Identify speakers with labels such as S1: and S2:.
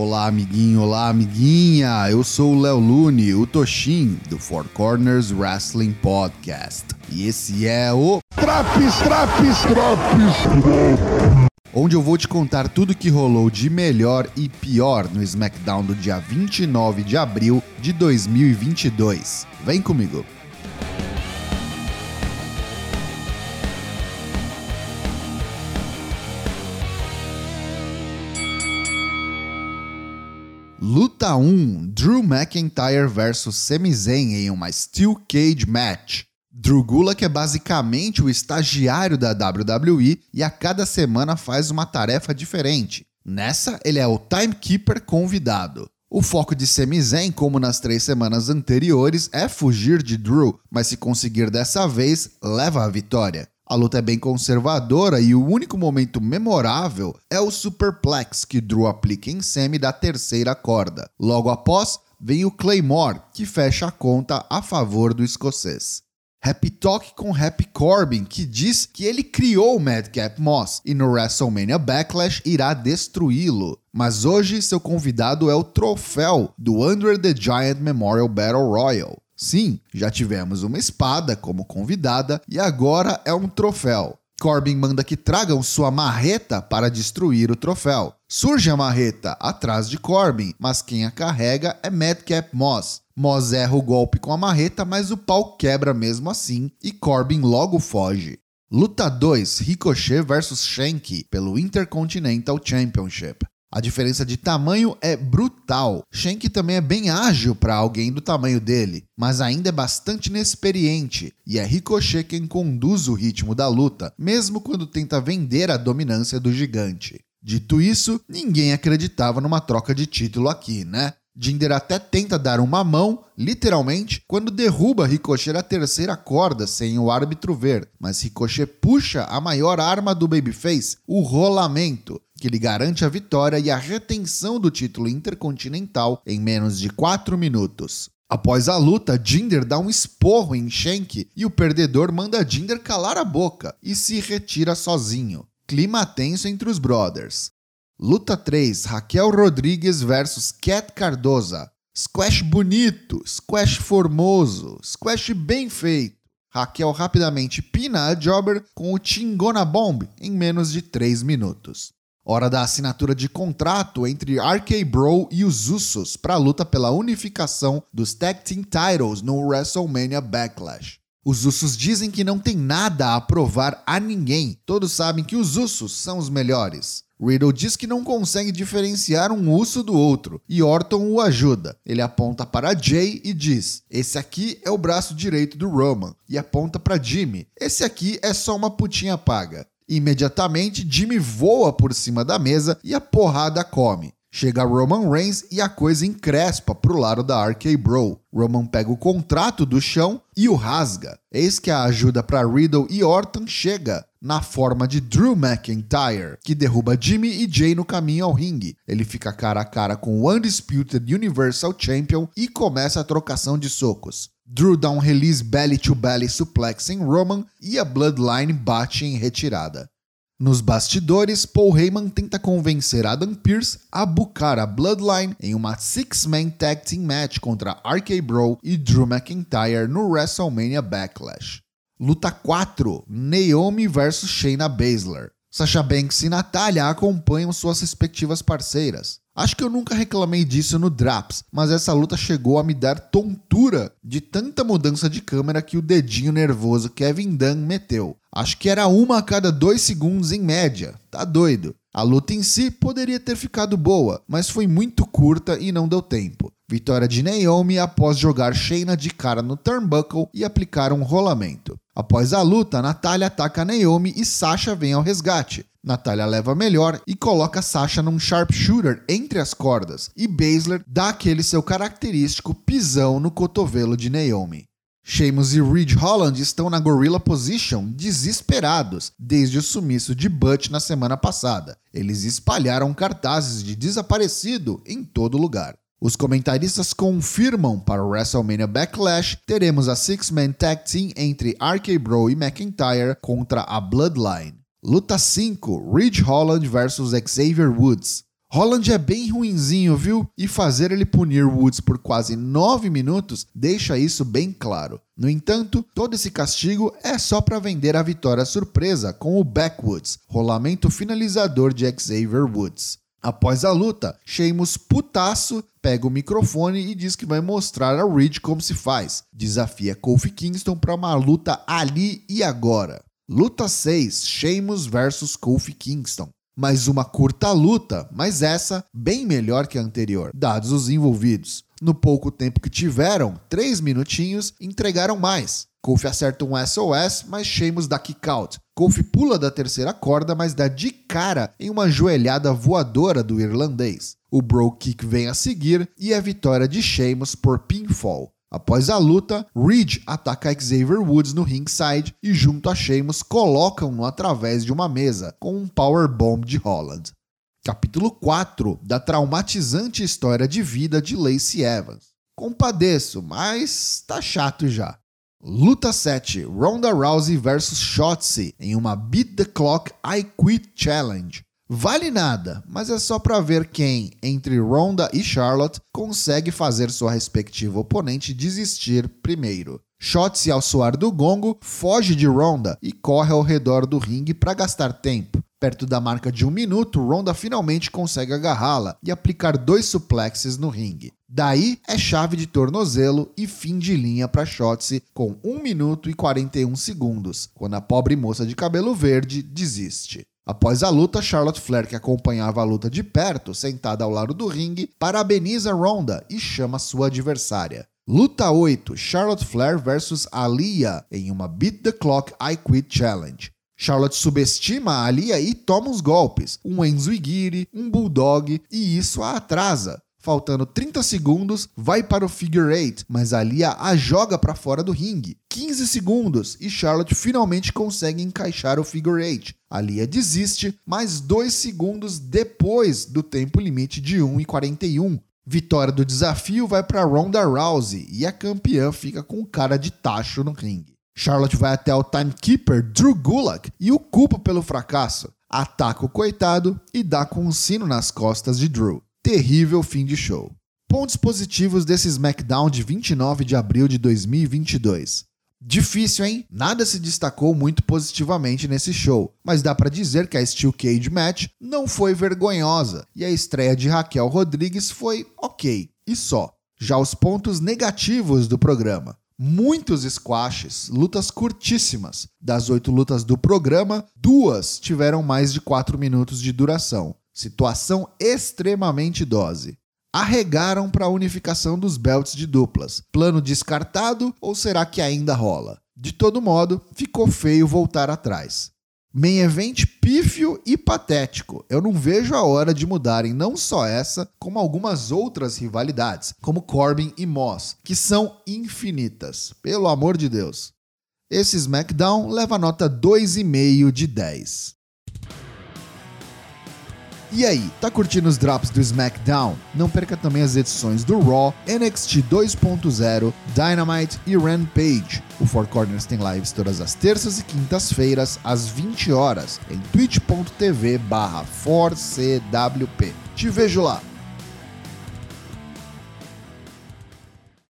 S1: Olá, amiguinho, olá, amiguinha. Eu sou o Léo Lune, o Toshin, do Four Corners Wrestling Podcast. E esse é o
S2: Traps, traps, traps,
S1: onde eu vou te contar tudo que rolou de melhor e pior no SmackDown do dia 29 de abril de 2022. Vem comigo. Luta 1: Drew McIntyre vs Sami Zayn em uma Steel Cage Match. Drew Gulak é basicamente o estagiário da WWE e a cada semana faz uma tarefa diferente. Nessa, ele é o timekeeper convidado. O foco de Sami Zayn, como nas três semanas anteriores, é fugir de Drew, mas se conseguir dessa vez, leva a vitória. A luta é bem conservadora e o único momento memorável é o superplex que Drew aplica em Semi da terceira corda. Logo após, vem o Claymore, que fecha a conta a favor do escocês. Happy Talk com Happy Corbin, que diz que ele criou o Madcap Moss e no WrestleMania Backlash irá destruí-lo. Mas hoje seu convidado é o troféu do Under the Giant Memorial Battle Royal. Sim, já tivemos uma espada como convidada e agora é um troféu. Corbin manda que tragam sua marreta para destruir o troféu. Surge a marreta atrás de Corbin, mas quem a carrega é Madcap Moss. Moss erra o golpe com a marreta, mas o pau quebra mesmo assim e Corbin logo foge. Luta 2: Ricochet vs Shanky pelo Intercontinental Championship. A diferença de tamanho é brutal. Shank também é bem ágil para alguém do tamanho dele, mas ainda é bastante inexperiente, e é Ricochet quem conduz o ritmo da luta, mesmo quando tenta vender a dominância do gigante. Dito isso, ninguém acreditava numa troca de título aqui, né? Jinder até tenta dar uma mão, literalmente, quando derruba Ricochet a terceira corda sem o árbitro ver, mas Ricochet puxa a maior arma do Babyface, o rolamento, que lhe garante a vitória e a retenção do título intercontinental em menos de 4 minutos. Após a luta, Jinder dá um esporro em Shank e o perdedor manda Jinder calar a boca e se retira sozinho. Clima tenso entre os brothers. Luta 3: Raquel Rodrigues versus Cat Cardoza. Squash bonito, squash formoso, squash bem feito. Raquel rapidamente pina a Jobber com o Chingona Bomb em menos de 3 minutos. Hora da assinatura de contrato entre RK Bro e os Usos para a luta pela unificação dos Tag Team Titles no WrestleMania Backlash. Os Usos dizem que não tem nada a provar a ninguém. Todos sabem que os Usos são os melhores. Riddle diz que não consegue diferenciar um uso do outro e Orton o ajuda. Ele aponta para Jay e diz: Esse aqui é o braço direito do Roman. E aponta para Jimmy: Esse aqui é só uma putinha paga. Imediatamente, Jimmy voa por cima da mesa e a porrada come. Chega Roman Reigns e a coisa encrespa pro lado da RK Bro. Roman pega o contrato do chão e o rasga. Eis que a ajuda para Riddle e Orton chega na forma de Drew McIntyre, que derruba Jimmy e Jay no caminho ao ringue. Ele fica cara a cara com o Undisputed Universal Champion e começa a trocação de socos. Drew dá um release belly to belly suplex em Roman e a Bloodline bate em retirada. Nos bastidores, Paul Heyman tenta convencer Adam Pearce a bucar a Bloodline em uma six-man tag team match contra RK Bro e Drew McIntyre no WrestleMania Backlash. Luta 4: Naomi vs Shayna Baszler. Sasha Banks e Natália acompanham suas respectivas parceiras. Acho que eu nunca reclamei disso no Draps, mas essa luta chegou a me dar tontura de tanta mudança de câmera que o dedinho nervoso Kevin Dunn meteu. Acho que era uma a cada dois segundos em média. Tá doido. A luta em si poderia ter ficado boa, mas foi muito curta e não deu tempo. Vitória de Naomi após jogar Shayna de cara no turnbuckle e aplicar um rolamento. Após a luta, Natália ataca Naomi e Sasha vem ao resgate. Natália leva melhor e coloca Sasha num sharpshooter entre as cordas, e Baszler dá aquele seu característico pisão no cotovelo de Naomi. Sheamus e Ridge Holland estão na Gorilla Position desesperados desde o sumiço de Butch na semana passada. Eles espalharam cartazes de desaparecido em todo lugar. Os comentaristas confirmam para o WrestleMania Backlash teremos a Six-Man Tag Team entre RK Bro e McIntyre contra a Bloodline. Luta 5: Ridge Holland vs Xavier Woods. Holland é bem ruinzinho, viu? E fazer ele punir Woods por quase 9 minutos deixa isso bem claro. No entanto, todo esse castigo é só para vender a vitória surpresa com o Backwoods, rolamento finalizador de Xavier Woods. Após a luta, Sheamus putaço pega o microfone e diz que vai mostrar a Reed como se faz. Desafia Kofi Kingston para uma luta ali e agora. Luta 6: Sheamus versus Kofi Kingston mais uma curta luta, mas essa bem melhor que a anterior, dados os envolvidos. No pouco tempo que tiveram, três minutinhos, entregaram mais. Kofi acerta um SOS, mas Sheamus dá kick out. Kofi pula da terceira corda, mas dá de cara em uma joelhada voadora do irlandês. O Bro Kick vem a seguir e a vitória de Sheamus por pinfall. Após a luta, Reed ataca Xavier Woods no ringside e, junto a Sheamus, colocam-no através de uma mesa com um powerbomb de Holland. Capítulo 4 da traumatizante história de vida de Lacey Evans. Compadeço, mas tá chato já. Luta 7: Ronda Rousey vs Shotzi em uma Beat the Clock I Quit Challenge. Vale nada, mas é só para ver quem, entre Ronda e Charlotte, consegue fazer sua respectiva oponente desistir primeiro. Shotzi, ao soar do gongo, foge de Ronda e corre ao redor do ringue para gastar tempo. Perto da marca de um minuto, Ronda finalmente consegue agarrá-la e aplicar dois suplexes no ringue. Daí é chave de tornozelo e fim de linha para Shotzi com 1 minuto e 41 segundos, quando a pobre moça de cabelo verde desiste. Após a luta, Charlotte Flair, que acompanhava a luta de perto, sentada ao lado do ringue, parabeniza Ronda e chama sua adversária. Luta 8: Charlotte Flair versus Alia em uma Beat the Clock I Quit Challenge. Charlotte subestima a Alia e toma os golpes, um Enzo Igiri, um Bulldog, e isso a atrasa. Faltando 30 segundos, vai para o figure eight, mas a Lia a joga para fora do ringue. 15 segundos e Charlotte finalmente consegue encaixar o figure eight. A Lia desiste, mais 2 segundos depois do tempo limite de 1 e 41. Vitória do desafio vai para Ronda Rousey e a campeã fica com cara de tacho no ringue. Charlotte vai até o timekeeper Drew Gulak e o culpa pelo fracasso. Ataca o coitado e dá com um sino nas costas de Drew terrível fim de show. Pontos positivos desse SmackDown de 29 de abril de 2022. Difícil, hein? Nada se destacou muito positivamente nesse show, mas dá para dizer que a Steel Cage Match não foi vergonhosa e a estreia de Raquel Rodrigues foi ok, e só. Já os pontos negativos do programa. Muitos squashes, lutas curtíssimas. Das oito lutas do programa, duas tiveram mais de quatro minutos de duração. Situação extremamente dose. Arregaram para a unificação dos belts de duplas. Plano descartado ou será que ainda rola? De todo modo, ficou feio voltar atrás. Main event pífio e patético. Eu não vejo a hora de mudarem não só essa, como algumas outras rivalidades, como Corbin e Moss, que são infinitas. Pelo amor de Deus. Esse SmackDown leva nota 2,5 de 10. E aí, tá curtindo os drops do SmackDown? Não perca também as edições do Raw, NXT 2.0, Dynamite e Rampage. O Four Corners tem lives todas as terças e quintas-feiras, às 20 horas, em twitch.tv barra 4CWP. Te vejo lá!